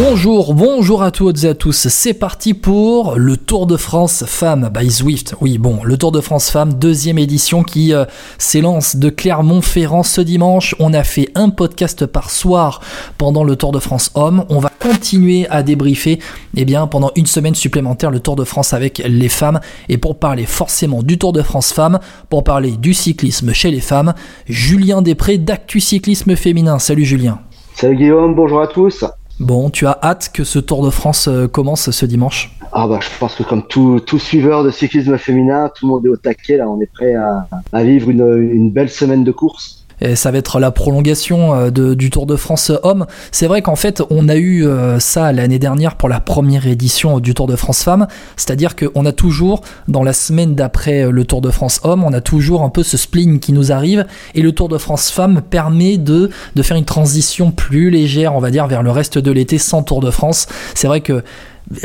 Bonjour, bonjour à toutes et à tous. C'est parti pour le Tour de France Femmes by Zwift. Oui, bon, le Tour de France Femmes, deuxième édition qui euh, s'élance de Clermont-Ferrand ce dimanche. On a fait un podcast par soir pendant le Tour de France Hommes. On va continuer à débriefer, eh bien, pendant une semaine supplémentaire le Tour de France avec les femmes. Et pour parler forcément du Tour de France Femmes, pour parler du cyclisme chez les femmes, Julien Després d'Actu Cyclisme Féminin. Salut Julien. Salut Guillaume, bonjour à tous. Bon, tu as hâte que ce Tour de France euh, commence ce dimanche Ah bah je pense que comme tout, tout suiveur de cyclisme féminin, tout le monde est au taquet, là on est prêt à, à vivre une, une belle semaine de course. Et ça va être la prolongation euh, du Tour de France homme. C'est vrai qu'en fait, on a eu euh, ça l'année dernière pour la première édition du Tour de France femme. C'est-à-dire qu'on a toujours, dans la semaine d'après le Tour de France homme, on a toujours un peu ce spleen qui nous arrive. Et le Tour de France femme permet de, de faire une transition plus légère, on va dire, vers le reste de l'été sans Tour de France. C'est vrai que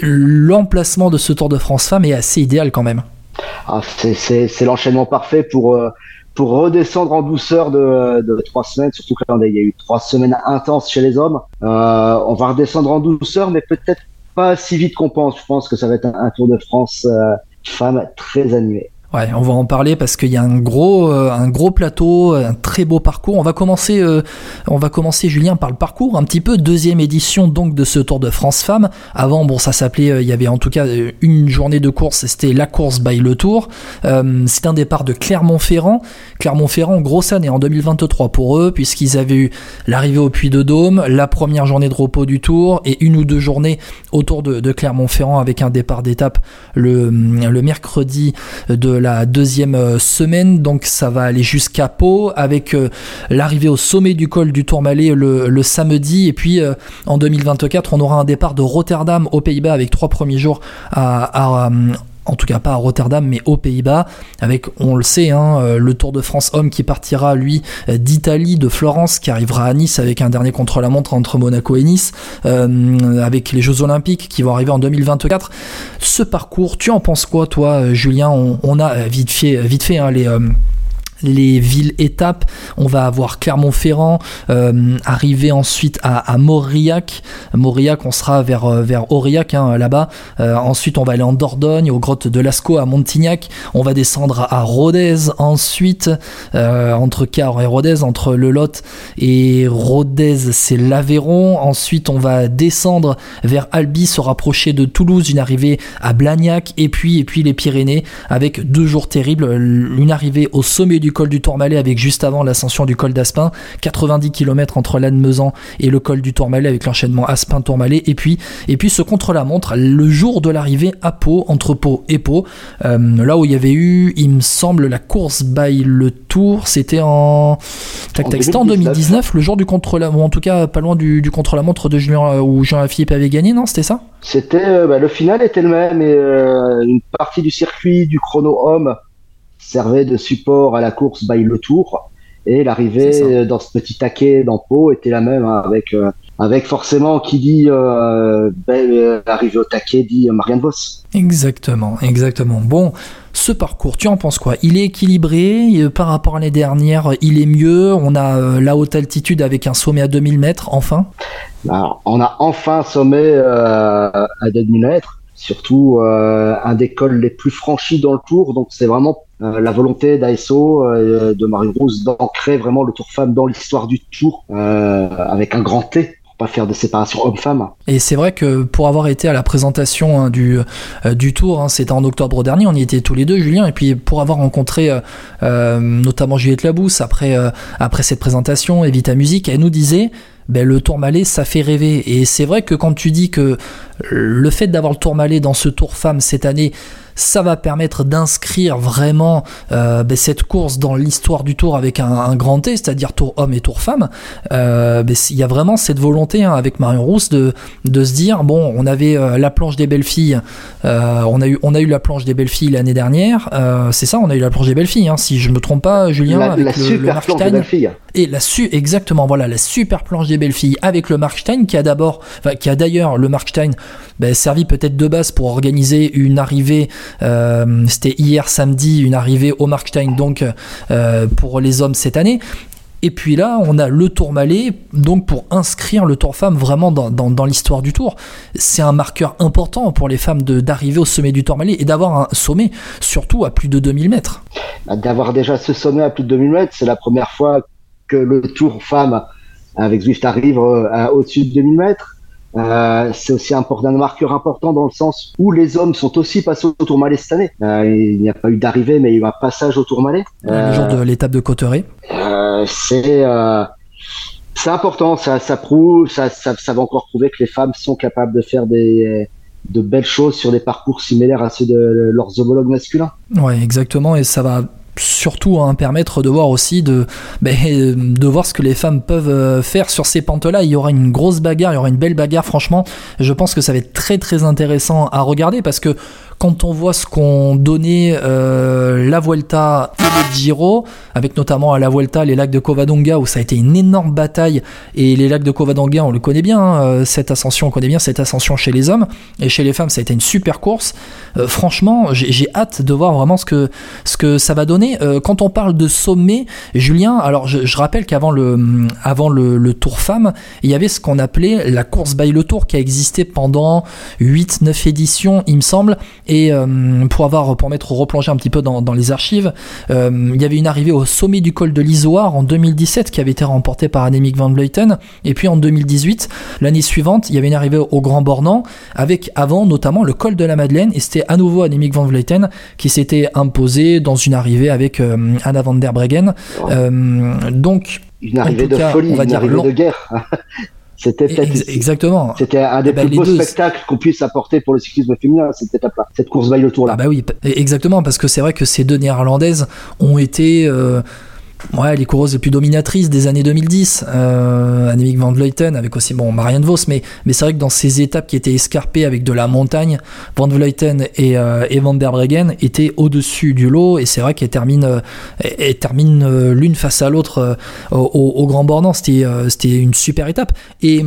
l'emplacement de ce Tour de France femme est assez idéal quand même. Ah, c'est l'enchaînement parfait pour, euh, pour redescendre en douceur de, de trois semaines, surtout qu'il y a eu trois semaines intenses chez les hommes. Euh, on va redescendre en douceur, mais peut-être pas si vite qu'on pense. Je pense que ça va être un, un Tour de France euh, femme très animé. Ouais, on va en parler parce qu'il y a un gros, euh, plateau, un très beau parcours. On va commencer, euh, on va commencer Julien par le parcours, un petit peu deuxième édition donc de ce Tour de France Femmes. Avant, bon, ça s'appelait, euh, il y avait en tout cas une journée de course, c'était la course by le Tour. c'est un départ de Clermont-Ferrand. Clermont-Ferrand, grosse année en 2023 pour eux puisqu'ils avaient eu l'arrivée au Puy de Dôme, la première journée de repos du Tour et une ou deux journées autour de, Clermont-Ferrand avec un départ d'étape le, le mercredi de la deuxième semaine, donc ça va aller jusqu'à Pau avec euh, l'arrivée au sommet du col du Tourmalet le, le samedi. Et puis euh, en 2024 on aura un départ de Rotterdam aux Pays-Bas avec trois premiers jours à en tout cas pas à Rotterdam, mais aux Pays-Bas, avec, on le sait, hein, euh, le Tour de France homme qui partira, lui, d'Italie, de Florence, qui arrivera à Nice avec un dernier contre-la-montre entre Monaco et Nice, euh, avec les Jeux Olympiques qui vont arriver en 2024. Ce parcours, tu en penses quoi, toi, Julien? On, on, a vite fait, vite fait hein, les... Euh, les villes étapes. On va avoir Clermont-Ferrand, euh, arriver ensuite à, Mauriac. Mauriac, on sera vers, vers Aurillac hein, là-bas. Euh, ensuite, on va aller en Dordogne, aux grottes de Lascaux, à Montignac. On va descendre à Rodez ensuite, euh, entre Cahors et Rodez, entre le Lot et Rodez, c'est l'Aveyron. Ensuite, on va descendre vers Albi, se rapprocher de Toulouse, une arrivée à Blagnac, et puis, et puis les Pyrénées, avec deux jours terribles. Une arrivée au sommet du col du Tourmalet avec juste avant l'ascension du col d'Aspin, 90 km entre Lannemezan et le col du Tourmalet avec l'enchaînement Aspin-Tourmalet et puis et puis ce contre-la-montre le jour de l'arrivée à Pau entre Pau et Pau euh, là où il y avait eu il me semble la course by le Tour c'était en tac tac c'était en 2019 le jour du contre-la-montre en tout cas pas loin du, du contre-la-montre de Julien où Jean-Philippe avait gagné non c'était ça? C'était euh, bah, le final était le même et euh, une partie du circuit du chrono homme servait de support à la course by le Tour. Et l'arrivée dans ce petit taquet Pau était la même hein, avec euh, avec forcément qui dit euh, ben, l'arrivée au taquet dit Marianne Vos. Exactement, exactement. Bon, ce parcours, tu en penses quoi? Il est équilibré par rapport à l'année dernière, il est mieux? On a euh, la haute altitude avec un sommet à 2000 mètres, enfin? Alors, on a enfin un sommet euh, à 2000 mètres surtout euh, un des cols les plus franchis dans le tour. Donc c'est vraiment euh, la volonté d'ASO, euh, de Marie Rose, d'ancrer vraiment le Tour Femme dans l'histoire du Tour euh, avec un grand T pas faire de séparation homme-femme. Et c'est vrai que pour avoir été à la présentation hein, du, euh, du tour, hein, c'était en octobre dernier, on y était tous les deux, Julien, et puis pour avoir rencontré notamment Juliette Labousse après, après cette présentation, Evita Musique, elle nous disait ben, le Tourmalet, ça fait rêver. Et c'est vrai que quand tu dis que le fait d'avoir le Tourmalet dans ce Tour Femme cette année, ça va permettre d'inscrire vraiment euh, ben, cette course dans l'histoire du tour avec un, grand T, c'est-à-dire tour homme et tour femme. Euh, ben, il y a vraiment cette volonté hein, avec Marion Rousse de, de se dire bon, on avait euh, la planche des belles filles, on a eu on a eu la planche des belles filles l'année dernière, c'est ça, on a eu la planche des belles filles, hein, si je me trompe pas, Julien, la, avec le, super planche des belles filles. Et la su exactement voilà la super planche des belles filles avec le Markstein qui a d'abord, qui a d'ailleurs le Markstein ben, servi peut-être de base pour organiser une arrivée euh, c'était hier samedi une arrivée au Markstein donc euh, pour les hommes cette année. Et puis là, on a le Tourmalet, donc pour inscrire le Tour Femme vraiment dans, l'histoire du Tour. C'est un marqueur important pour les femmes d'arriver au sommet du Tourmalet et d'avoir un sommet, surtout à plus de 2000 mètres. Bah, d'avoir déjà ce sommet à plus de 2000 mètres, c'est la première fois que le Tour Femme avec Zwift arrive euh, au-dessus de 2000 mètres. Euh, c'est aussi un, un marqueur important dans le sens où les hommes sont aussi passés au Tourmalet cette année. Euh, il n'y a pas eu d'arrivée, mais il y a eu un passage au Tourmalet. Euh, le jour de l'étape de Cotteret. Euh, c'est c'est important. Ça, ça prouve, ça, ça, ça, va encore prouver que les femmes sont capables de faire des de belles choses sur des parcours similaires à ceux de leurs homologues masculins. Ouais, exactement. Et ça va surtout hein, permettre de voir aussi de, ben, de voir ce que les femmes peuvent euh, faire sur ces pentes-là. Il y aura une grosse bagarre, il y aura une belle bagarre, franchement. Je pense que ça va être très très intéressant à regarder parce que quand on voit ce qu'ont donné euh, la Vuelta et le Giro, avec notamment à la Vuelta les lacs de Covadonga où ça a été une énorme bataille, et les lacs de Covadonga on le connaît bien, hein, euh, cette ascension, on connaît bien cette ascension chez les hommes, et chez les femmes ça a été une super course. Euh, franchement, j'ai hâte de voir vraiment ce que, ce que ça va donner. quand on parle de sommet, Julien, alors je, rappelle qu'avant le, avant le, Tour Femme, il y avait ce qu'on appelait la course by le Tour qui a existé pendant 8-9 éditions, il me semble, euh, pour avoir, pour mettre replonger un petit peu dans, les archives, euh, il y avait une arrivée au sommet du col de l'Isoire en 2017 qui avait été remportée par Annemiek van Vleuten. Et puis en 2018, l'année suivante, il y avait une arrivée au Grand Bornand avec avant notamment le col de la Madeleine. Et c'était à nouveau Annemiek van Vleuten qui s'était imposé dans une arrivée avec euh, Anna van der Breggen. donc, une arrivée de folie, on va une dire arrivée de guerre. C'était exactement. C'était un des eh ben, plus beaux spectacles qu'on puisse apporter pour le cyclisme féminin cette étape-là, cette course by le tour là. Ah bah oui, exactement parce que c'est vrai que ces deux néerlandaises ont été euh, ouais, les coureuses les plus dominatrices des années 2010. Euh, Annemiek van Vleuten avec aussi bon Marianne Vos, mais, mais c'est vrai que dans ces étapes qui étaient escarpées avec de la montagne, Van Vleuten et, euh, Van der Breggen étaient au-dessus du lot et c'est vrai qu'elles terminent, euh, euh, l'une face à l'autre au, Grand Bornand. C'était, c'était une super étape. Et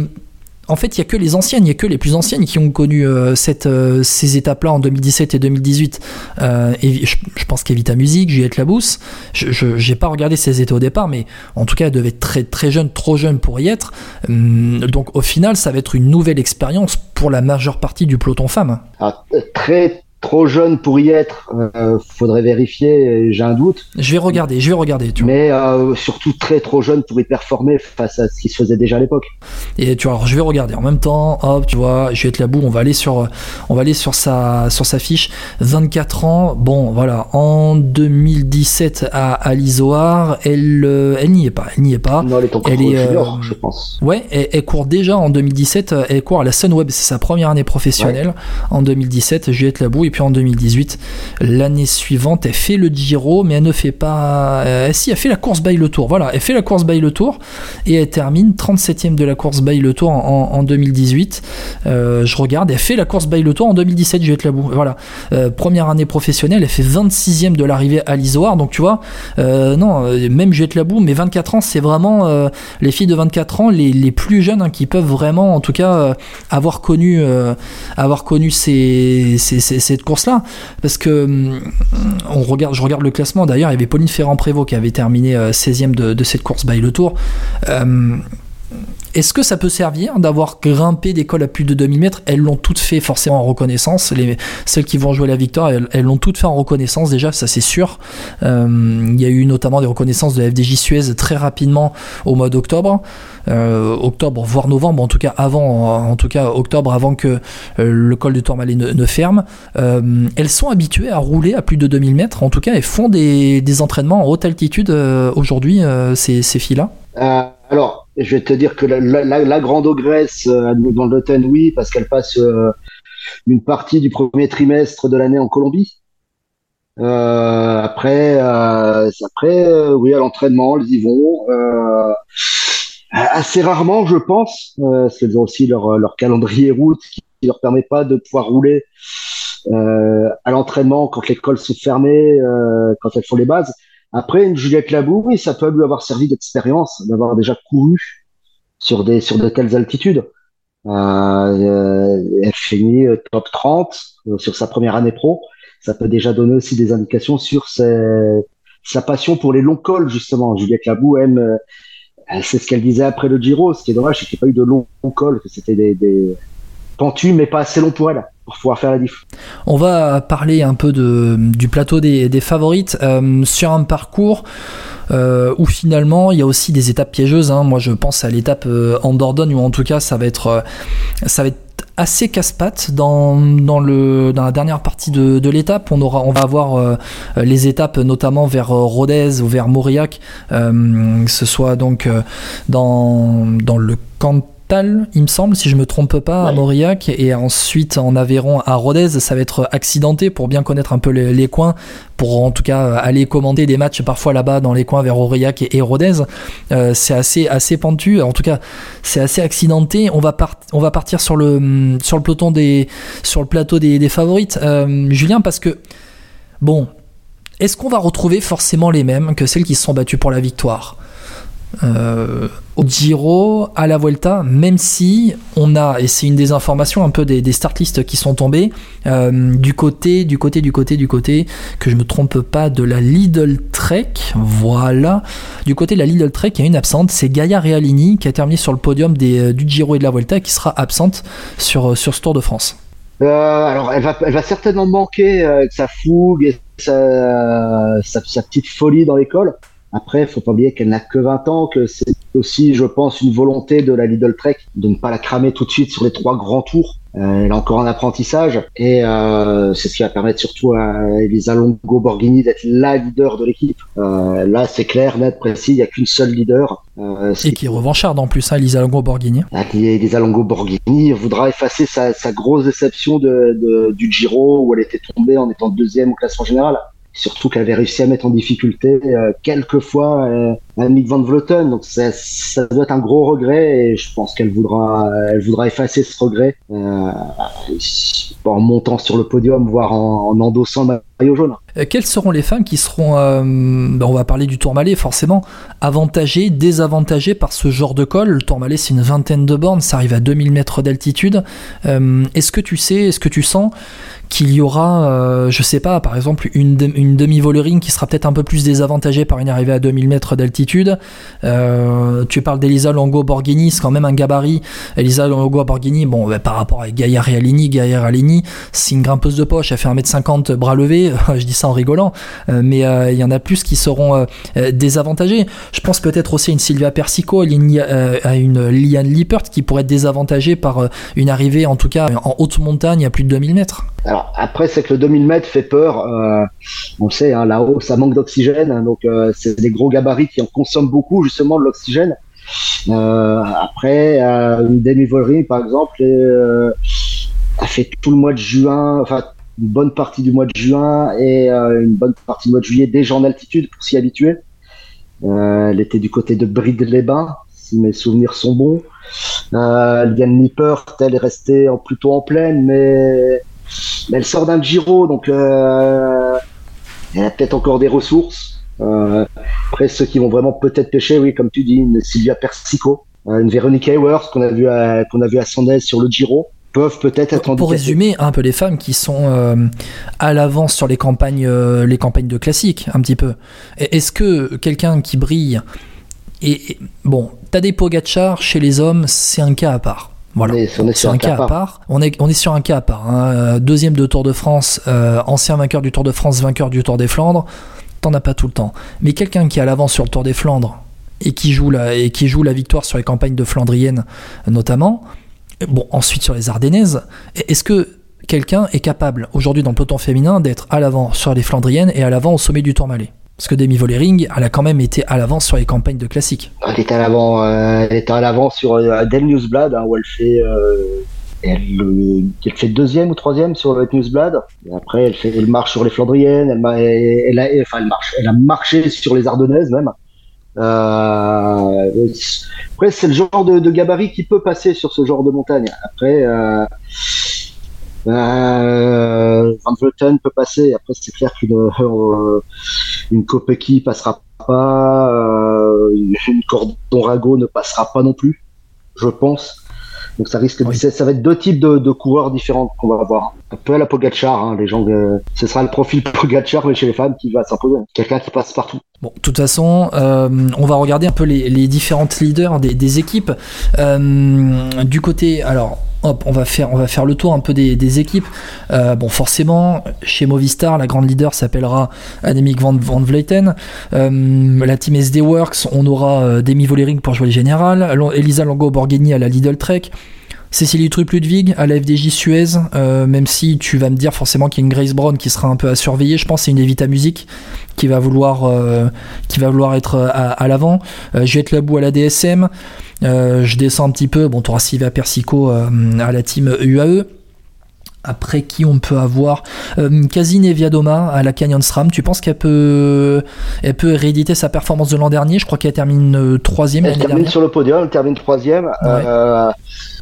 en fait, il n'y a que les anciennes, il n'y a que les plus anciennes qui ont connu euh, cette, euh, ces étapes-là en 2017 et 2018. Euh, et je, pense qu'Evita Musique, Juliette Labousse, je n'ai pas regardé ces états au départ, mais en tout cas, elle devait être très, très jeune, trop jeune pour y être. Hum, donc au final, ça va être une nouvelle expérience pour la majeure partie du peloton femme. Ah, très trop jeune pour y être, euh, faudrait vérifier, j'ai un doute. Je vais regarder, je vais regarder. Tu Mais euh, surtout très trop jeune pour y performer face à ce qui se faisait déjà à l'époque. Et tu vois, je vais regarder en même temps. Hop, tu vois, je vais être la boue. On va aller sur, on va aller sur sa, sur sa fiche. 24 ans. Bon, voilà. En 2017 à, à l'Isoar, elle, euh, elle n'y est pas. Elle n'y est pas. Non, elle est encore elle est, junior, je pense. Ouais, elle, elle, court déjà en 2017. Elle court à la Sunweb. C'est sa première année professionnelle. En 2017, Juliette Labou. Et en 2018, l'année suivante, elle fait le Giro, mais elle ne fait pas. Euh, si, elle fait la course by le Tour. Voilà, elle fait la course by le Tour et elle termine 37ème de la course by le Tour en, 2018. Euh, je regarde, elle fait la course by le Tour en 2017, Juliette Labou. Voilà, euh, première année professionnelle, elle fait 26ème de l'arrivée à l'Isoire. Donc tu vois, non, même Juliette Labou, mais 24 ans, c'est vraiment les filles de 24 ans, les, plus jeunes hein, qui peuvent vraiment, en tout cas, avoir connu, avoir connu ces cette course-là. Parce que hum, on regarde, je regarde le classement. D'ailleurs, il y avait Pauline Ferrand-Prévot qui avait terminé 16e euh, de, cette course by le Tour. Est-ce que ça peut servir d'avoir grimpé des cols à plus de 2000 mètres Elles l'ont toutes fait forcément en reconnaissance. Les, celles qui vont jouer la victoire, elles l'ont toutes fait en reconnaissance déjà, ça c'est sûr. Euh, il y a eu notamment des reconnaissances de la FDJ Suez très rapidement au mois d'octobre. Euh, octobre, voire novembre, en tout cas avant, en tout cas octobre avant que euh, le col de Tourmalet ne, ferme. elles sont habituées à rouler à plus de 2000 mètres, en tout cas elles font des, entraînements en haute altitude aujourd'hui, ces, ces filles-là Alors, je vais te dire que la, la, grande ogresse euh, dans le Ten, oui, parce qu'elle passe euh, une partie du premier trimestre de l'année en Colombie. Euh, après, euh, après, oui, à l'entraînement, elles y vont. assez rarement, je pense, parce qu'elles ont aussi leur, leur calendrier route qui, leur permet pas de pouvoir rouler à l'entraînement quand les cols sont fermés, quand elles font les bases. Après, Juliette Labou, oui, ça peut lui avoir servi d'expérience, d'avoir déjà couru sur des sur de telles altitudes. Euh, euh elle finit euh, top 30 euh, sur sa première année pro. Ça peut déjà donner aussi des indications sur sa passion pour les longs cols, justement. Juliette Labou aime, c'est ce qu'elle disait après le Giro. Ce qui est dommage, c'est qu'il n'y a pas eu de longs cols, que c'était des, des mais pas assez longs pour elle On va parler un peu de, du plateau des, favorites euh, sur un parcours euh, où finalement il y a aussi des étapes piégeuses. Hein. Moi je pense à l'étape euh, en Dordogne où en tout cas ça va être, euh, assez casse-pattes dans, la dernière partie de, l'étape. On, on va avoir euh, les étapes notamment vers Rodez ou vers Mauriac, que ce soit donc dans, le il me semble, si je me trompe pas, à Mauriac, et ensuite en Aveyron à Rodez, ça va être accidenté pour bien connaître un peu les, coins, pour en tout cas aller commander des matchs parfois là-bas dans les coins vers Aurillac et, Rodez. Euh, c'est assez, assez pentu, en tout cas c'est assez accidenté. On va, on va partir sur le, sur le peloton des, sur le plateau des, favorites, euh, Julien, parce que bon, est-ce qu'on va retrouver forcément les mêmes que celles qui se sont battues pour la victoire? Euh, au Giro, à la Vuelta, même si on a, et c'est une des informations un peu des, des startlistes qui sont tombés, euh, du côté, du côté, du côté, du côté, que je me trompe pas, de la Lidl Trek, voilà, du côté de la Lidl Trek, il y a une absente, c'est Gaia Realini qui a terminé sur le podium euh, du Giro et de la Vuelta, qui sera absente sur, sur ce Tour de France. Alors, elle va, elle va certainement manquer avec sa fougue et sa petite folie dans l'école. Après, il faut pas oublier qu'elle n'a que 20 ans, que c'est aussi, je pense, une volonté de la Lidl Trek de ne pas la cramer tout de suite sur les trois grands tours. Euh, elle a encore un apprentissage et euh, c'est ce qui va permettre surtout à Elisa Longo Borghini d'être la leader de l'équipe. Euh, là, c'est clair, net, précis, il n'y a qu'une seule leader. Euh, et qui est revancharde en plus, hein, Elisa Longo Borghini. Ah, Elisa Longo Borghini voudra effacer sa, sa grosse déception de, de, du Giro où elle était tombée en étant deuxième au classement général surtout qu'elle avait réussi à mettre en difficulté euh, quelques fois euh, Annick van Vleuten. Donc ça, doit être un gros regret et je pense qu'elle voudra, elle voudra effacer ce regret euh, en montant sur le podium, voire en, en endossant le maillot jaune. Euh, quelles seront les femmes qui seront, euh, ben, on va parler du Tourmalet forcément, avantagées, désavantagées par ce genre de col Le Tourmalet c'est une vingtaine de bornes, ça arrive à 2000 mètres d'altitude. Est-ce que tu sais, est-ce que tu sens qu'il y aura, euh, je sais pas, par exemple, une, une demi-volerine qui sera peut-être un peu plus désavantagée par une arrivée à 2000 mètres d'altitude? Euh, tu parles d'Elisa Longo Borghini, c'est quand même un gabarit. Elisa Longo Borghini, bon, bah, par rapport à Gaia Realini, Gaia Realini, c'est une grimpeuse de poche, elle fait 1m50 bras levés, je dis ça en rigolant, euh, mais euh, il y en a plus qui seront désavantagés. Je pense peut-être aussi à une Sylvia Persico, à une Liane Lippert qui pourrait être désavantagée par une arrivée, en tout cas en haute montagne à plus de 2000 mètres. Alors après, c'est que le 2000 mètres fait peur. Euh, on sait, hein, là-haut, ça manque d'oxygène, hein, donc euh, c'est des gros gabarits qui en consomment beaucoup justement de l'oxygène. Euh, après, une demi par exemple, a fait tout le mois de juin, enfin une bonne partie du mois de juin et une bonne partie du mois de juillet déjà en altitude pour s'y habituer. elle était du côté de Bride-les-Bains, si mes souvenirs sont bons. Euh, Liane Nipper, elle est restée plutôt en pleine, mais mais elle sort d'un Giro, donc euh, elle a peut-être encore des ressources. Euh, après, ceux qui vont vraiment peut-être pêcher, oui, comme tu dis, une Sylvia Persico, euh, une Véronique Hayworth qu'on a vu à, qu'on a vu à sur le Giro peuvent peut-être être Pour résumer un peu les femmes qui sont euh, à l'avance sur les campagnes, euh, les campagnes de classique, un petit peu. Est-ce que quelqu'un qui brille et, bon, Tadej Pogacar chez les hommes, c'est un cas à part. Voilà. On est, sur un, cas, à part. On est, on est sur un cas à part. Hein. Deuxième de Tour de France, euh, ancien vainqueur du Tour de France, vainqueur du Tour des Flandres. T'en as pas tout le temps. Mais quelqu'un qui est à l'avance sur le Tour des Flandres et qui joue la, et qui joue la victoire sur les campagnes de Flandrienne notamment. Bon, ensuite sur les Ardennaises. Est-ce que quelqu'un est capable aujourd'hui dans le peloton féminin d'être à l'avant sur les Flandriennes et à l'avant au sommet du Tourmalet? Parce que Demi Vollering, elle a quand même été à l'avance sur les campagnes de classique. Elle était à l'avant, euh, elle était à sur euh, Del Newsblad, hein, où elle fait, euh, euh, elle fait deuxième ou troisième sur le Newsblad. Et après, elle fait, marche sur les Flandriennes, elle, a, marché sur les Ardennaises même. Après, c'est le genre de, de gabarit qui peut passer sur ce genre de montagne. Après, Van Vleuten peut passer. Après, c'est clair qu'une une Kopecky passera pas, euh, une Cordon Rago ne passera pas non plus, je pense. Donc ça risque, de- Oui. ça, ça va être deux types de, de coureurs différents qu'on va avoir. Un peu à la Pogacar, hein, les gens, euh, ce sera le profil Pogacar mais chez les femmes qui va s'imposer. Quelqu'un qui passe partout. Bon, de toute façon, euh, on va regarder un peu les, les différentes leaders des, des équipes. Euh, du côté, alors, hop, on va faire, on va faire le tour un peu des, des équipes. Euh, bon, forcément, chez Movistar, la grande leader s'appellera Annemiek van, van Vleuten. Euh, la team SD Works, on aura euh, Demi Vollering pour jouer le général, Elisa Longo Borghini à la Lidl Trek. Cécilie Trupp-Ludwig à la FDJ Suez, euh, même si tu vas me dire forcément qu'il y a une Grace Brown qui sera un peu à surveiller, je pense c'est une Evita Music qui va vouloir, euh, être à, à l'avant. Euh, Juliette Labou à la DSM. Euh, je descends un petit peu. Bon, tu auras Sylvia Persico euh, à la team UAE. Après qui on peut avoir euh, Viadoma à la Canyon SRAM. Tu penses qu'elle peut, elle peut rééditer sa performance de l'an dernier? Je crois qu'elle termine euh, troisième Elle termine dernière. sur le podium, elle termine troisième. Euh,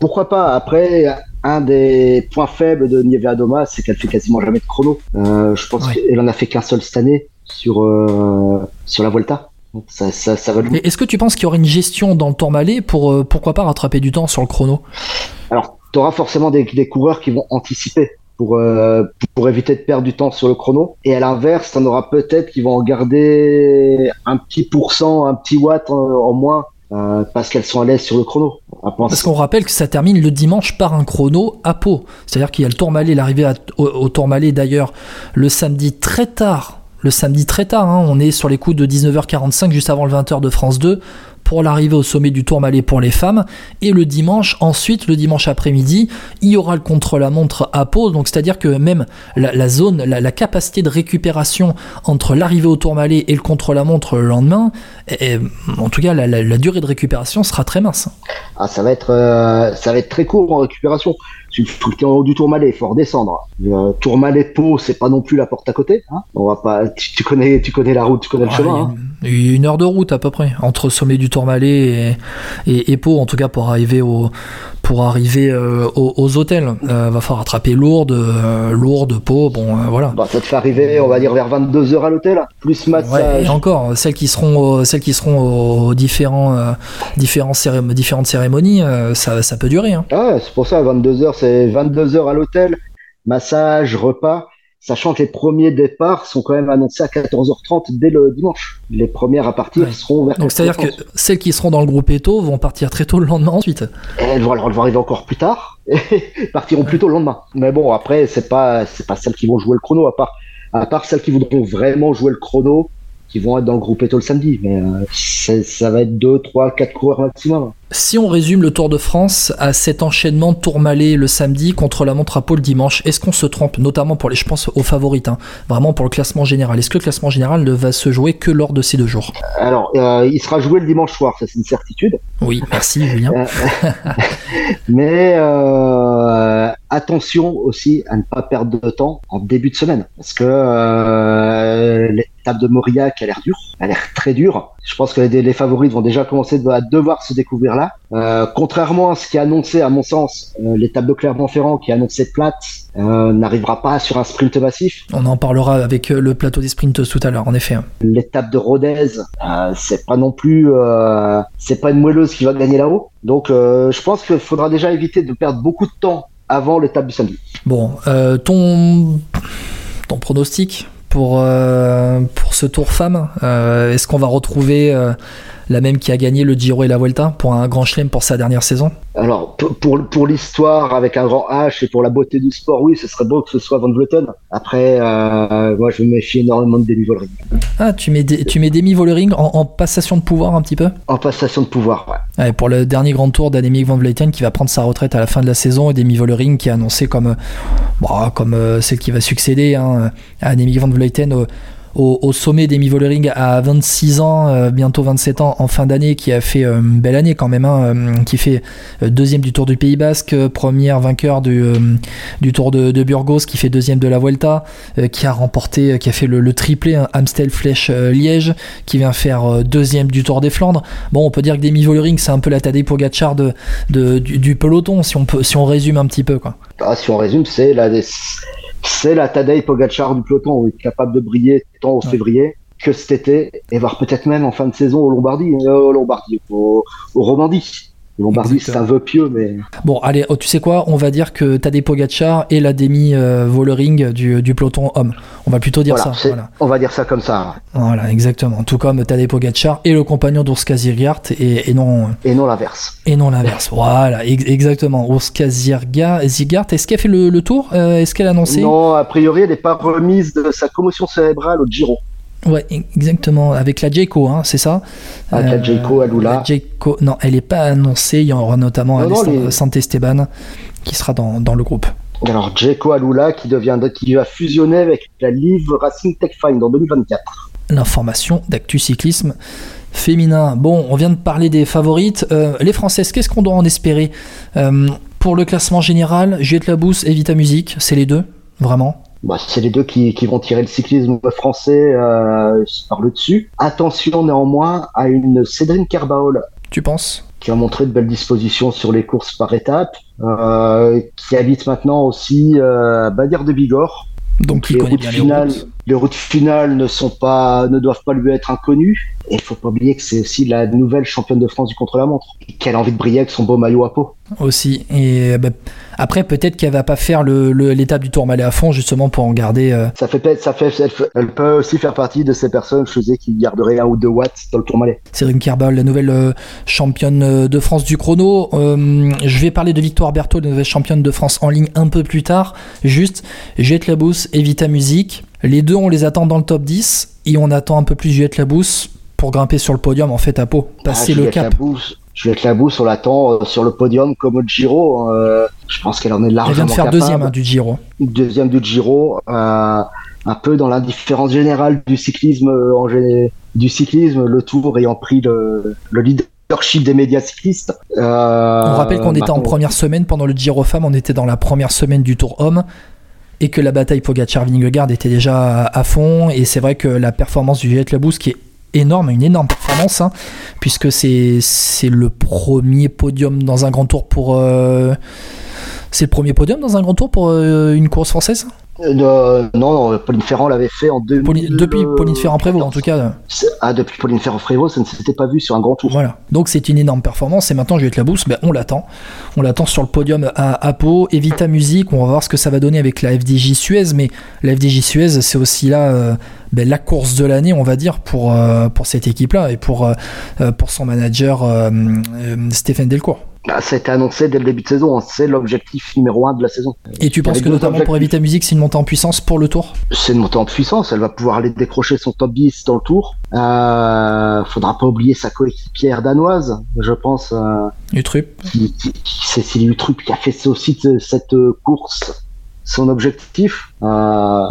pourquoi pas? Après, un des points faibles de Nievea Doma, c'est qu'elle fait quasiment jamais de chrono. Euh, je pense Ouais. qu'elle en a fait qu'un seul cette année sur euh, sur la Volta. Donc ça, ça, ça va le Et Est-ce que tu penses qu'il y aurait une gestion dans le Tourmalet pour euh, pourquoi pas rattraper du temps sur le chrono? Tu auras forcément des, coureurs qui vont anticiper pour, euh, pour éviter de perdre du temps sur le chrono. Et à l'inverse, tu en auras peut-être qui vont en garder un petit pourcent, un petit watt en, moins euh, parce qu'elles sont à l'aise sur le chrono. Parce qu'on rappelle que ça termine le dimanche par un chrono à Pau. C'est-à-dire qu'il y a le Tourmalet, l'arrivée au, au Tourmalet d'ailleurs le samedi très tard. Le samedi très tard, hein, on est sur les coups de 19h45 juste avant le 20h de France 2 pour l'arrivée au sommet du Tourmalet pour les femmes. Et le dimanche, ensuite, le dimanche après-midi, il y aura le contre-la-montre à Pau. Donc c'est-à-dire que même la, zone, la, capacité de récupération entre l'arrivée au Tourmalet et le contre-la-montre le lendemain, est- est- en tout cas la, durée de récupération sera très mince. Ah, ça va être, euh, ça va être très court en récupération. Tu es en haut du Tourmalet, il faut redescendre. Le Tourmalet Pau, c'est pas non plus la porte à côté. Hein. On va pas, tu, tu connais, tu connais la route, tu connais le chemin. Hein. une, une heure de route à peu près entre sommet du Tourmalet et, et, et Pau en tout cas pour arriver au pour arriver euh, aux, aux hôtels Euh, va falloir attraper Lourdes euh, Lourdes Pau bon euh, voilà Bah, ça te fait arriver, on va dire, vers 22 heures à l'hôtel, plus Ouais, massage. et encore celles qui seront au- celles qui seront aux différents euh, différents cérém- différentes cérémonies euh, ça, ça peut durer hein. Ah, ouais, c'est pour ça, 22 heures, c'est 22 heures à l'hôtel, massage, repas, sachant que les premiers départs sont quand même annoncés à 14h30 dès le dimanche. Les premières à partir Ouais. seront vers donc c'est à dire que 14h30. celles qui seront dans le groupe Eto vont partir très tôt le lendemain ensuite Elles vont, alors, elles vont arriver encore plus tard et partiront plus tôt le lendemain. Mais bon, après, c'est pas, c'est pas celles qui vont jouer le chrono, à part, à part celles qui voudront vraiment jouer le chrono, qui vont être dans le groupe Eto le samedi. Mais euh, ça va être 2, 3, 4 coureurs maximum. Si on résume le Tour de France à cet enchaînement Tourmalet le samedi contre la montre à Pau le dimanche, est-ce qu'on se trompe Notamment pour les, je pense aux favorites, hein, vraiment pour le classement général? Est-ce que le classement général ne va se jouer que lors de ces deux jours? Alors, euh, il sera joué le dimanche soir, ça c'est une certitude. Oui, merci Julien. Mais euh, attention aussi à ne pas perdre de temps en début de semaine. Parce que euh, l'étape de Mauriac a l'air dure, a l'air très dure. Je pense que les, les favorites vont déjà commencer à devoir se découvrir là. Euh, contrairement à ce qui est annoncé, à mon sens, euh, l'étape de Clermont-Ferrand qui est annoncée plate euh, n'arrivera pas sur un sprint massif. On en parlera avec euh, le plateau des sprints tout à l'heure, en effet. L'étape de Rodez, c'est pas non plus, c'est pas une moelleuse qui va gagner là-haut. Donc, je pense qu'il faudra déjà éviter de perdre beaucoup de temps avant l'étape du samedi. Bon, ton, ton pronostic pour, pour ce tour femme, est-ce qu'on va retrouver la même qui a gagné le Giro et la Vuelta pour un grand chelem pour sa dernière saison Alors, pour, pour, pour l'histoire, avec un grand H et pour la beauté du sport, oui, ce serait beau que ce soit Van Vleuten. Après, euh, moi, je me méfie énormément de Demi Vollering. Ah, tu mets, des- tu mets Demi Vollering en, en passation de pouvoir un petit peu En passation de pouvoir, ouais. Ouais, pour le dernier grand tour d'Annemiek van Vleuten qui va prendre sa retraite à la fin de la saison et Demi Vollering qui est annoncé comme, euh, bon, comme euh, celle qui va succéder hein, à Annemiek van Vleuten au, au, sommet des Vollering à 26 ans, bientôt 27 ans en fin d'année, qui a fait une belle année quand même, hein, qui fait deuxième du Tour du Pays Basque, première vainqueur du, du Tour de, Burgos, qui fait deuxième de la Vuelta, qui a remporté, qui a fait le, triplé hein, Amstel Flèche Liège, qui vient faire deuxième du Tour des Flandres. Bon, on peut dire que Demi Vollering, c'est un peu la Tadej Pogacar de, de du, peloton, si on si on résume un petit peu, quoi. Ah, si on résume, c'est la, c'est la Tadej Pogacar du peloton, capable de briller tant au février que cet été, et voire peut-être même en fin de saison au Lombardie, euh, au Lombardie, au, au Romandie. Lombardie, c'est un vœu pieux, mais. Bon, allez, oh, tu sais quoi On va dire que Tadej Pogacar et la demi euh, Vollering du, du, peloton homme. On va plutôt dire ça. Voilà. On va dire ça comme ça. Voilà, exactement. Tout comme Tadej Pogacar et le compagnon Zirgart et, et, non. Et non l'inverse. Et non l'inverse. voilà, exactement. Urska Zirgart, est-ce qu'elle fait le, tour euh, Est-ce qu'elle a annoncé? Non, a priori, elle n'est pas remise de sa commotion cérébrale au Giro. Ouais, exactement. Avec la Jayco, hein, c'est ça Avec la Jayco à Lula. non, elle n'est pas annoncée. Il y aura notamment non, Esteban qui sera dans, dans, le groupe. Alors, Jayco à Lula qui, devient, qui va fusionner avec la Live Racing Tech Find en 2024. L'information d'Actu Cyclisme féminin. Bon, on vient de parler des favorites. Euh, les Françaises, qu'est-ce qu'on doit en espérer? Euh, Pour le classement général, Juliette Labousse et Vita Music, c'est les deux, vraiment? Bah, c'est les deux qui, qui, vont tirer le cyclisme français euh, par le dessus. Attention néanmoins à une Cédrine Carbaol. Tu penses? Qui a montré de belles dispositions sur les courses par étapes, euh, qui habite maintenant aussi euh, de Bigorre. Donc les routes finales, les routes finales ne sont pas, ne doivent pas lui être inconnues. Et il faut pas oublier que c'est aussi la nouvelle championne de France du contre-la-montre. Qu'elle a envie de briller avec son beau maillot à peau. Aussi. Et bah, après, peut-être qu'elle va pas faire l'étape du Tourmalet à fond, justement, pour en garder. Euh, ça fait, ça fait, elle, peut aussi faire partie de ces personnes, je qui garderaient un ou deux watts dans le Tourmalet. Céline Kerbal, la nouvelle euh, championne euh, de France du chrono. je vais parler de Victoire Berthaud, la nouvelle championne de France en ligne un peu plus tard. Juste, Juliette Labousse et Vita Music. Les deux, on les attend dans le top 10 et on attend un peu plus Juliette Labousse pour grimper sur le podium en fait à Pau, passer ah, le cap. Labousse, Juliette Labousse, on l'attend sur le podium comme au Giro. je pense qu'elle en est largement Elle vient de faire deuxième hein, du Giro. Deuxième du Giro, un peu dans l'indifférence générale du cyclisme en du cyclisme, le Tour ayant pris le, le leadership des médias cyclistes. on rappelle qu'on était en première semaine pendant le Giro Femmes, on était dans la première semaine du Tour Homme et que la bataille Pogacar-Vingegaard était déjà à, fond. Et c'est vrai que la performance du Juliette Labousse, qui est énorme, une énorme performance, hein, puisque c'est le premier podium dans un grand tour pour. Euh, c'est le premier podium dans un grand tour pour euh, une course française? Euh, non, Pauline Ferrand l'avait fait en 2000... Depuis Pauline Ferrand-Prévot, en tout cas. Ah, depuis Pauline Ferrand-Prévot, ça ne s'était pas vu sur un grand tour. Voilà. Donc c'est une énorme performance. Et maintenant, Juliette Labousse, ben, on l'attend. On l'attend sur le podium à, à Pau. Evita Music, on va voir ce que ça va donner avec la FDJ Suez. Mais la FDJ Suez, c'est aussi là euh, ben, la course de l'année, on va dire, pour, euh, pour cette équipe-là et pour, pour son manager Stéphane Delcourt. Bah, ça a été annoncé dès le début de saison, hein. c'est l'objectif numéro un de la saison. Et tu penses que notamment pour Evita Music, c'est une montée en puissance pour le tour? C'est une montée en puissance, elle va pouvoir aller décrocher son top 10 dans le tour. Euh, faudra pas oublier sa coéquipière danoise, je pense. Euh, Utrup. Cécilie Utrup qui a fait aussi cette course son objectif. Euh,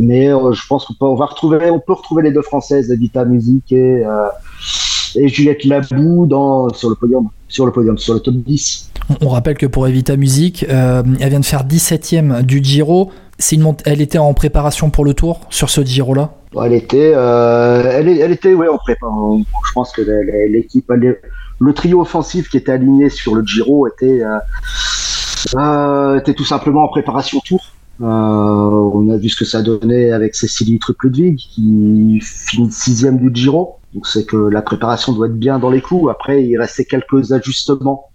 mais euh, je pense qu'on peut, on va retrouver, on peut retrouver les deux françaises, Evita Music et, euh, et Juliette Labou dans, sur le podium sur le podium, sur le top 10. On rappelle que pour Evita Music, euh, elle vient de faire 17ème du Giro. Une elle était en préparation pour le tour sur ce Giro-là? Elle était, euh, elle, elle, était ouais, en prépa. Je pense que l'équipe, le trio offensif qui était aligné sur le Giro était, euh, était tout simplement en préparation tour. On a vu ce que ça donnait avec Cécilie Truc-Ludwig qui finit sixième du Giro. Donc c'est que la préparation doit être bien dans les clous. Après, il restait quelques ajustements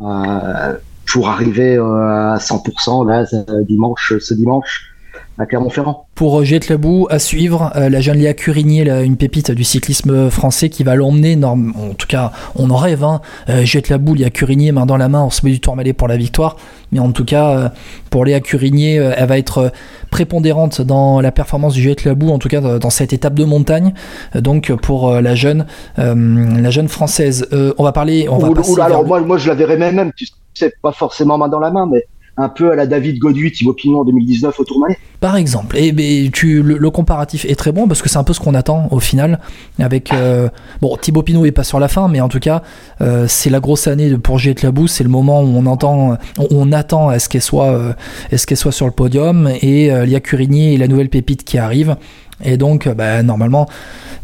euh, pour arriver euh, à 100% là dimanche, ce dimanche à Clermont-Ferrand. Pour Jette Labou, à suivre, euh, la jeune Léa Curigny, une pépite du cyclisme français qui va l'emmener, en tout cas on en rêve, hein. Euh, Jette Labou, Léa Curigny, main dans la main, on se met du Tourmalet pour la victoire, mais en tout cas euh, pour Léa Curigny, elle va être prépondérante dans la performance du Jette Labou, en tout cas dans cette étape de montagne, donc pour la jeune la jeune française. on va parler... On va alors moi, moi je la verrais même, même, tu sais, pas forcément main dans la main, mais un peu à la David Godu, Thibaut Pinot en 2019 au Tourmalet. Par exemple, et ben, tu, le, comparatif est très bon parce que c'est un peu ce qu'on attend au final. Avec euh, bon, Thibaut Pinot est pas sur la fin, mais en tout cas, euh, c'est la grosse année pour Juliette Labou. C'est le moment où on entend, on, attend à ce qu'elle soit, euh, est-ce qu'elle soit sur le podium et Lia Curigny et la nouvelle pépite qui arrive. Et donc, bah, normalement,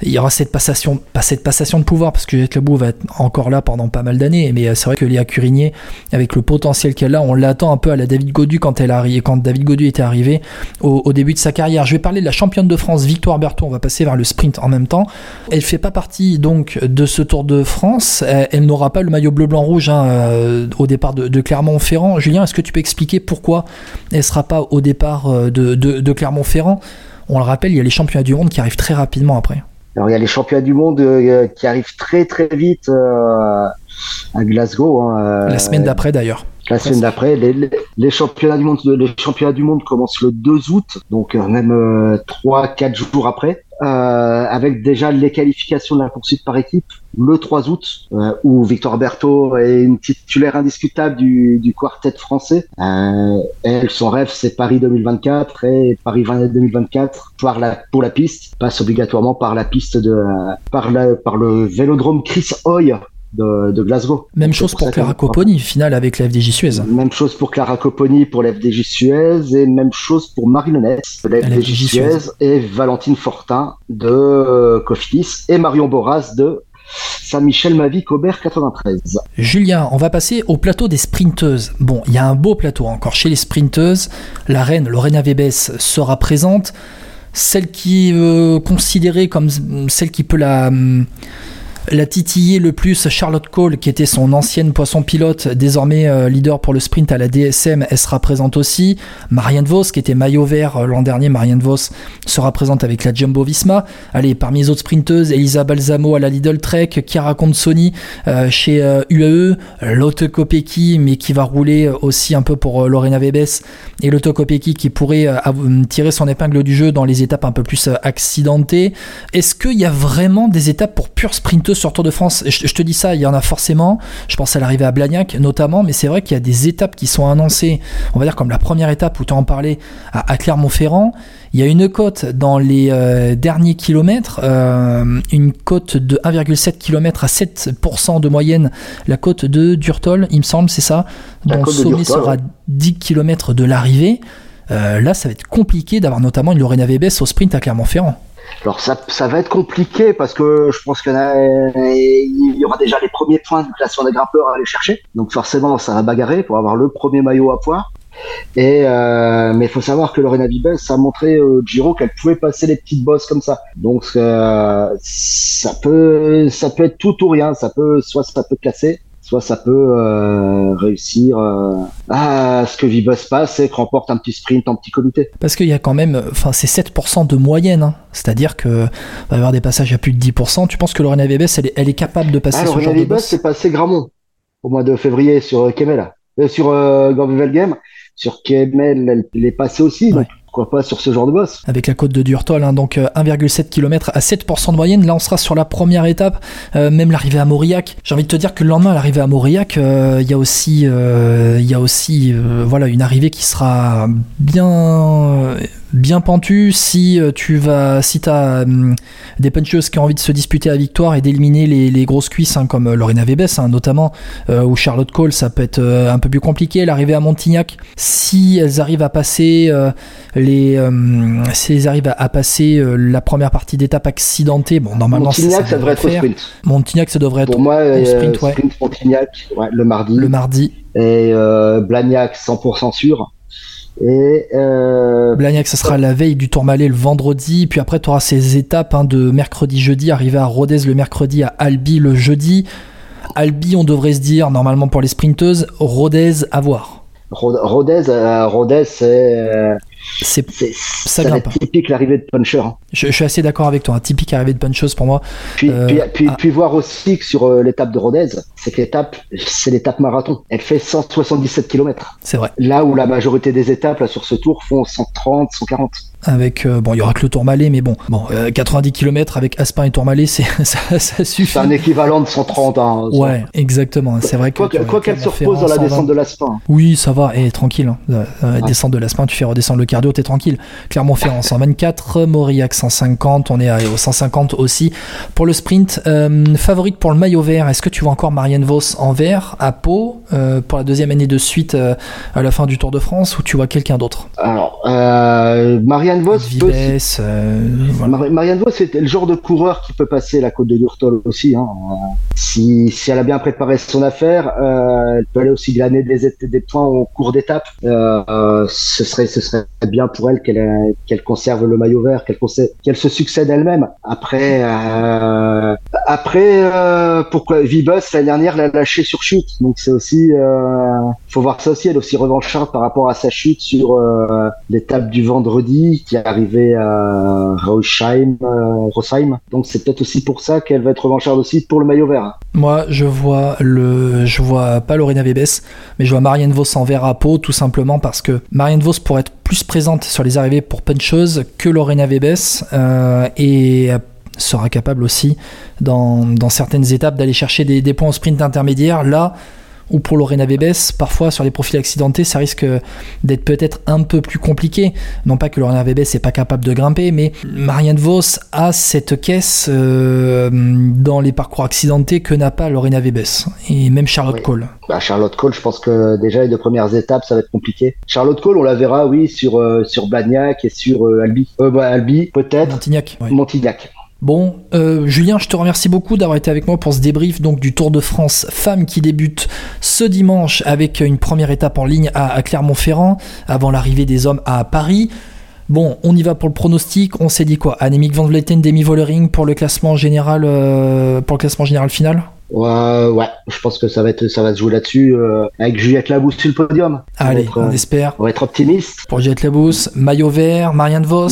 il y aura cette passation, pas cette passation de pouvoir, parce que Juliette Labou va être encore là pendant pas mal d'années, mais c'est vrai que Léa Curigné, avec le potentiel qu'elle a, on l'attend un peu à la David Godu quand elle arrive, quand David Godu était arrivé au, début de sa carrière. Je vais parler de la championne de France, Victoire Berthaud, on va passer vers le sprint en même temps. Elle fait pas partie donc de ce Tour de France, elle, n'aura pas le maillot bleu-blanc-rouge hein, euh, au départ de, Clermont-Ferrand. Julien, est-ce que tu peux expliquer pourquoi elle sera pas au départ euh, de Clermont-Ferrand? On le rappelle, il y a les championnats du monde qui arrivent très rapidement après. Alors il y a les championnats du monde euh, qui arrivent très très vite euh, à Glasgow. Hein, euh, la semaine d'après d'ailleurs. La semaine d'après, les, championnats du monde, les championnats du monde commencent le 2 août, donc même 3-4 jours après. Euh, avec déjà les qualifications de la poursuite par équipe le 3 août, euh, où Victor Berthaud est une titulaire indiscutable du, du quartet français. Euh, elle, son rêve, c'est Paris 2024 et Paris 2024 par la, pour la piste passe obligatoirement par la piste de par, la, par le vélodrome Chris Hoy de, Glasgow. Même chose pour, Clara Copponi, finale avec la FDJ Suez. Même chose pour Clara Copponi pour la FDJ Suez et même chose pour Marie Lenès de la FDJ, Suez, et Valentine Fortin de euh, Cofidis et Marion Boras de Saint-Michel Mavic Aubert 93. Julien, on va passer au plateau des sprinteuses. Bon, il y a un beau plateau encore chez les sprinteuses. La reine Lorena Vebes sera présente. Celle qui est euh, considérée comme celle qui peut la hum, la titillée le plus, Charlotte Cole, qui était son ancienne poisson pilote, désormais euh, leader pour le sprint à la DSM, elle sera présente aussi. Marianne Vos, qui était maillot vert euh, l'an dernier, Marianne Vos sera présente avec la Jumbo Visma. Allez, parmi les autres sprinteuses, Elisa Balsamo à la Lidl Trek, Chiara Consoni euh, chez UAE, Lotte Kopecky, mais qui va rouler aussi un peu pour Lorena Vebes, et Lotte Kopecky qui pourrait tirer son épingle du jeu dans les étapes un peu plus accidentées. Est-ce qu'il y a vraiment des étapes pour pure sprinteuse sur Tour de France, je, te dis ça, il y en a forcément. Je pense à l'arrivée à Blagnac notamment, mais c'est vrai qu'il y a des étapes qui sont annoncées, on va dire comme la première étape où tu en parlais à, Clermont-Ferrand. Il y a une côte dans les euh, derniers kilomètres, euh, une côte de 1,7 km à 7% de moyenne, la côte de Durtol, il me semble, c'est ça, dont le sommet sera 10 km de l'arrivée. Euh, là, ça va être compliqué d'avoir notamment une Lorena Vebes au sprint à Clermont-Ferrand. Alors ça, ça va être compliqué parce que je pense qu'il y, aura déjà les premiers points du classement des grimpeurs à aller chercher. Donc forcément, ça va bagarrer pour avoir le premier maillot à poids. Et euh, mais il faut savoir que Lorena Vibes a montré au Giro qu'elle pouvait passer les petites bosses comme ça. Donc euh, ça peut ça peut être tout ou rien. Ça peut soit ça peut casser, soit ça peut euh, réussir euh, à ce que Vibus passe et que remporte un petit sprint en petit comité. Parce qu'il y a quand même, enfin c'est 7% de moyenne, hein. c'est-à-dire que va y avoir des passages à plus de 10%. Tu penses que Lorena Vibes, elle est, elle est capable de passer ah, ce genre de boss c'est passé Gramont au mois de février sur Kemel, euh, sur euh, Game. Sur Kemel, elle, est passée aussi pas sur ce genre de boss. Avec la côte de Durtol, hein, donc 1,7 euh, km à 7% de moyenne. Là, on sera sur la première étape, euh, même l'arrivée à Mauriac. J'ai envie de te dire que le lendemain, l'arrivée à Mauriac, euh, il y a aussi, il y a aussi voilà, une arrivée qui sera bien bien pentu si euh, tu vas si as hum, des puncheuses qui ont envie de se disputer la victoire et d'éliminer les, grosses cuisses hein, comme euh, Lorena Vebes hein, notamment euh, ou Charlotte Cole ça peut être un peu plus compliqué. L'arrivée à Montignac si elles arrivent à passer les si elles arrivent à, passer la première partie d'étape accidentée bon normalement Montignac ça, devrait être au sprint. Montignac ça devrait être pour moi sprint, ouais. Montignac le mardi. Le mardi. Et Blagnac 100% sûr et euh... Blagnac, ça sera la veille du Tourmalet le vendredi, puis après tu auras ces étapes hein, de mercredi-jeudi, arriver à Rodez le mercredi, à Albi le jeudi. Albi, on devrait se dire, normalement pour les sprinteuses, Rodez à voir. Rodez, euh, Rodez c'est euh, c'est ça, typique l'arrivée de puncher. Hein. Je, suis assez d'accord avec toi, un typique arrivée de puncheuse pour moi. Puis, euh, puis, puis, voir aussi que sur euh, l'étape de Rodez, c'est que l'étape, c'est l'étape marathon. Elle fait 177 km. C'est vrai. Là où la majorité des étapes là, sur ce tour font 130, 140. Avec euh, bon il y aura que le Tourmalet mais bon bon 90 km avec Aspin et Tourmalet c'est ça, ça, suffit. C'est un équivalent de 130 hein, ouais exactement c'est vrai que quoi qu'elle se repose dans la descente de l'Aspin oui ça va et tranquille hein. descente de l'Aspin tu fais redescendre le cardio t'es tranquille. Clermont-Ferrand 124 Mauriac 150 on est au 150 aussi. Pour le sprint favorite pour le maillot vert est-ce que tu vois encore Marianne Vos en vert à Pau pour la deuxième année de suite à la fin du Tour de France ou tu vois quelqu'un d'autre? Alors Marianne Marianne Vos, euh, Marianne Vos, c'était le genre de coureur qui peut passer la côte de Durtol aussi. Hein. Si, si, elle a bien préparé son affaire, euh, elle peut aller aussi glaner des, des points au cours d'étape. Euh, ce serait, ce serait bien pour elle qu'elle qu'elle conserve le maillot vert, qu'elle qu'elle se succède elle-même. Après, euh, après, euh, pourquoi Vibus l'année dernière l'a lâché sur chute, donc c'est aussi, faut voir ça aussi. Elle est aussi revancharde par rapport à sa chute sur l'étape du vendredi qui est arrivée à Rosheim, euh, Rosheim. Donc c'est peut-être aussi pour ça qu'elle va être revancharde aussi pour le maillot vert. Moi, je vois le, je vois pas Lorena Vebes, mais je vois Marianne Vos en vert à peau, tout simplement parce que Marianne Vos pourrait être plus présente sur les arrivées pour puncheuse que Lorena Vebes euh, et sera capable aussi dans, dans certaines étapes d'aller chercher des, des points au sprint intermédiaire. Là, ou pour Lorena Bebes, parfois sur les profils accidentés, ça risque d'être peut-être un peu plus compliqué. Non pas que Lorena Bebes n'est pas capable de grimper, mais Marianne Vos a cette caisse euh, dans les parcours accidentés que n'a pas Lorena Bebes et même Charlotte Cole. Bah, Charlotte Cole, je pense que déjà les deux premières étapes, ça va être compliqué. Charlotte Cole, on la verra, oui, sur euh, sur Blagnac et sur euh, Albi. Bah, Albi, peut-être. Montignac. Montignac. Bon, euh, Julien, je te remercie beaucoup d'avoir été avec moi pour ce débrief donc du Tour de France femmes qui débute ce dimanche avec une première étape en ligne à, Clermont-Ferrand avant l'arrivée des hommes à Paris. Bon, on y va pour le pronostic. On s'est dit quoi? Annemiek van Vleuten, Demi Vollering pour le classement général, euh, pour le classement général final? Ouais, ouais, je pense que ça va être, ça va se jouer là-dessus euh, avec Juliette Labousse sur le podium. Allez, on espère. On va être optimiste. Pour Juliette Labousse, maillot vert, Marianne Vos,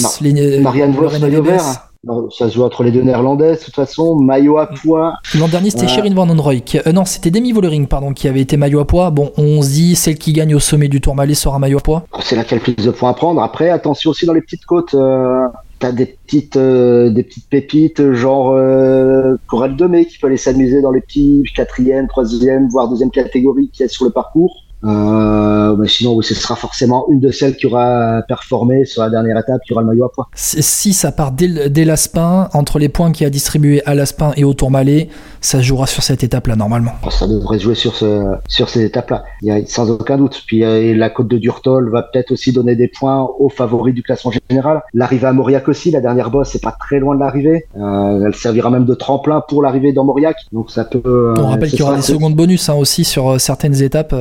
Marianne Vos, maillot vert ça se joue entre les deux néerlandaises, de toute façon. Maillot à poids. L'an dernier, c'était Sherin Van Onroy. Euh, non, c'était Demi Vollering, pardon, qui avait été maillot à poids. Bon, on se dit, celle qui gagne au sommet du Tourmalet sera maillot à poids. C'est là qu'il y a le plus de points à prendre. Après, attention aussi dans les petites côtes. Euh, T'as des petites, euh, des petites pépites, genre euh, Coral Demé, qui peut aller s'amuser dans les petits quatrième, troisième, voire deuxième catégorie qui est sur le parcours. Euh, mais sinon, ce sera forcément une de celles qui aura performé sur la dernière étape, qui aura le maillot à poids. Si ça part dès, dès l'Aspin, entre les points qu'il a distribués à l'Aspin et au Tourmalet, ça jouera sur cette étape-là normalement. Oh, ça devrait jouer sur, ce, sur ces étapes-là, sans aucun doute. Puis euh, la côte de Durtol va peut-être aussi donner des points aux favoris du classement général. L'arrivée à Mauriac aussi, la dernière bosse, c'est pas très loin de l'arrivée. Euh, elle servira même de tremplin pour l'arrivée dans Mauriac. Donc ça peut. On rappelle qu'il y aura des secondes bonus hein, aussi sur certaines étapes.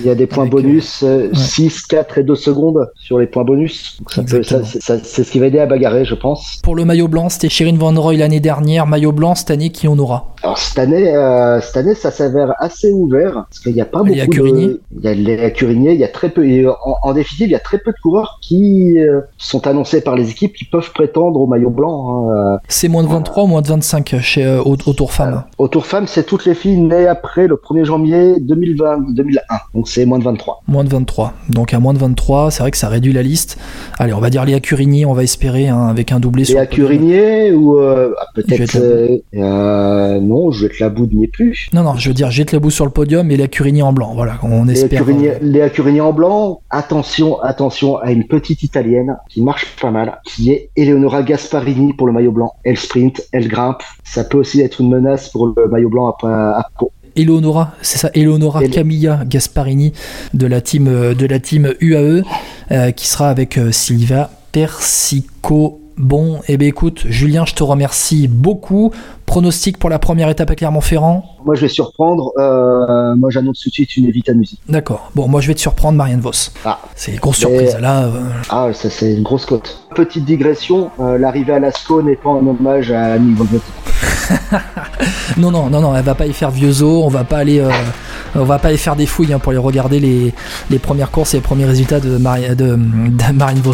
Il y a des points bonus, 6, 4 et 2 secondes sur les points bonus. C'est ce qui va aider à bagarrer, je pense. Pour le maillot blanc, c'était Shirin Van Roy l'année dernière. Maillot blanc, cette année, qui on aura? Alors cette année, euh, cette année ça s'avère assez ouvert, parce qu'il n'y a pas beaucoup de... Il y a les Curigny, il y a très peu... en, en, définitive, il y a très peu de coureurs qui euh, sont annoncés par les équipes qui peuvent prétendre au maillot blanc. Hein. C'est moins de 23 ou moins de 25 chez, euh, au, Tour Femme Au Tour Femme, c'est toutes les filles nées après le 1er janvier 2020, 2001. Donc c'est moins de 23. Moins de 23. Donc à moins de 23, c'est vrai que ça réduit la liste. Allez, on va dire Léa Curigny, on va espérer hein, avec un doublé Léa Curigny ou euh, ah, peut-être euh, euh, non, je vais la bout n'y plus. Non non, je veux dire jette la bout sur le podium et Léa Curigny en blanc. Voilà, on espère. Léa Curigny, en blanc. Attention, attention à une petite italienne qui marche pas mal, qui est Eleonora Gasparini pour le maillot blanc. Elle sprint, elle grimpe. Ça peut aussi être une menace pour le maillot blanc à, Eleonora, c'est ça, Eleonora Camilla Gasparini de la team, euh, de la team UAE, euh, qui sera avec euh, Silva Persico. Bon, et eh bien écoute, Julien, je te remercie beaucoup. Pronostic pour la première étape à Clermont-Ferrand Moi, je vais surprendre. moi, j'annonce tout de suite une évite à musique. D'accord. Bon, moi, je vais te surprendre, Marianne Vos. Ah. C'est une grosse surprise. Là, Ah, ça, c'est une grosse cote. Petite digression l'arrivée à Lascaux n'est pas en hommage à Annie non, non, non, non, elle va pas y faire vieux os, on va pas aller, euh, on va pas aller faire des fouilles hein, pour aller regarder les, les premières courses et les premiers résultats de, Mari- de, de Marine de,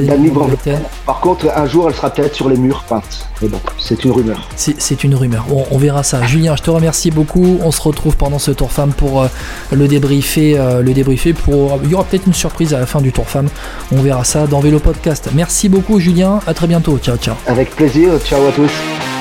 de- de-. Par contre, un jour, elle sera peut-être sur les murs peintes. Mais bon, c'est une rumeur. C'est c'est une rumeur. Bon, on verra ça. Julien, je te remercie beaucoup. On se retrouve pendant ce Tour Femme pour euh, le débriefer. euh, le débriefer pour. Il y aura peut-être une surprise à la fin du Tour Femme. On verra ça dans Vélo Podcast. Merci beaucoup, Julien. À très bientôt. Ciao, ciao. Avec plaisir. Ciao à tous.